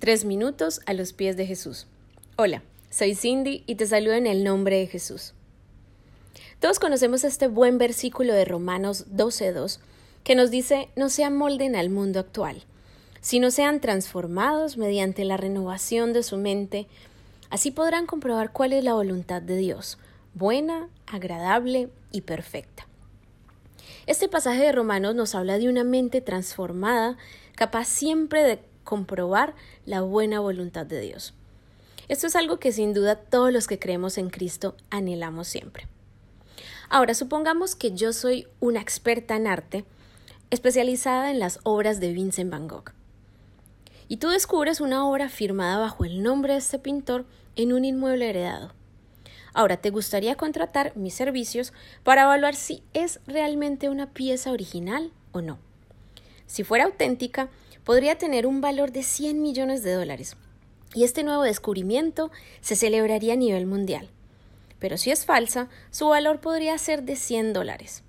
Tres minutos a los pies de Jesús. Hola, soy Cindy y te saludo en el nombre de Jesús. Todos conocemos este buen versículo de Romanos 12.2 que nos dice no se amolden al mundo actual, sino sean transformados mediante la renovación de su mente, así podrán comprobar cuál es la voluntad de Dios, buena, agradable y perfecta. Este pasaje de Romanos nos habla de una mente transformada, capaz siempre de comprobar la buena voluntad de Dios. Esto es algo que sin duda todos los que creemos en Cristo anhelamos siempre. Ahora, supongamos que yo soy una experta en arte, especializada en las obras de Vincent Van Gogh. Y tú descubres una obra firmada bajo el nombre de este pintor en un inmueble heredado. Ahora, ¿te gustaría contratar mis servicios para evaluar si es realmente una pieza original o no? Si fuera auténtica, podría tener un valor de 100 millones de dólares. Y este nuevo descubrimiento se celebraría a nivel mundial. Pero si es falsa, su valor podría ser de 100 dólares.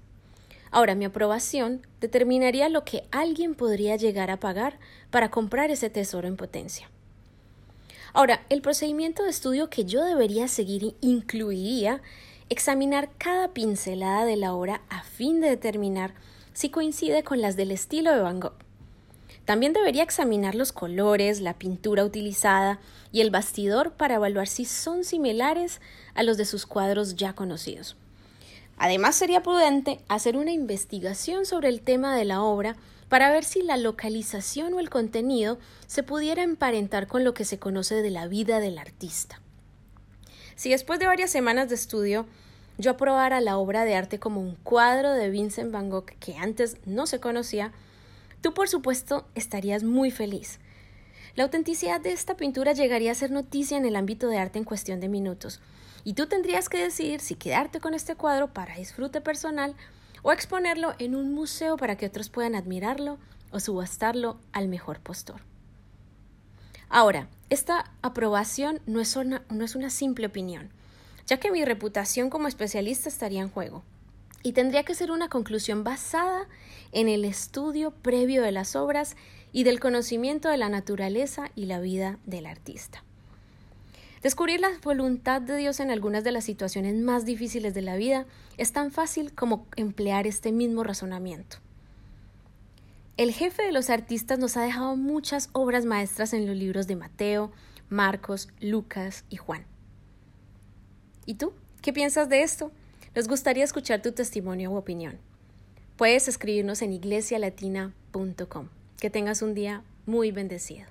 Ahora, mi aprobación determinaría lo que alguien podría llegar a pagar para comprar ese tesoro en potencia. Ahora, el procedimiento de estudio que yo debería seguir incluiría examinar cada pincelada de la obra a fin de determinar si coincide con las del estilo de Van Gogh. También debería examinar los colores, la pintura utilizada y el bastidor para evaluar si son similares a los de sus cuadros ya conocidos. Además, sería prudente hacer una investigación sobre el tema de la obra para ver si la localización o el contenido se pudiera emparentar con lo que se conoce de la vida del artista. Si después de varias semanas de estudio yo aprobara la obra de arte como un cuadro de Vincent Van Gogh que antes no se conocía, tú por supuesto estarías muy feliz. La autenticidad de esta pintura llegaría a ser noticia en el ámbito de arte en cuestión de minutos, y tú tendrías que decidir si quedarte con este cuadro para disfrute personal o exponerlo en un museo para que otros puedan admirarlo o subastarlo al mejor postor. Ahora, esta aprobación no es, una, no es una simple opinión, ya que mi reputación como especialista estaría en juego y tendría que ser una conclusión basada en el estudio previo de las obras y del conocimiento de la naturaleza y la vida del artista. Descubrir la voluntad de Dios en algunas de las situaciones más difíciles de la vida es tan fácil como emplear este mismo razonamiento. El jefe de los artistas nos ha dejado muchas obras maestras en los libros de Mateo, Marcos, Lucas y Juan. ¿Y tú? ¿Qué piensas de esto? Nos gustaría escuchar tu testimonio u opinión. Puedes escribirnos en iglesialatina.com. Que tengas un día muy bendecido.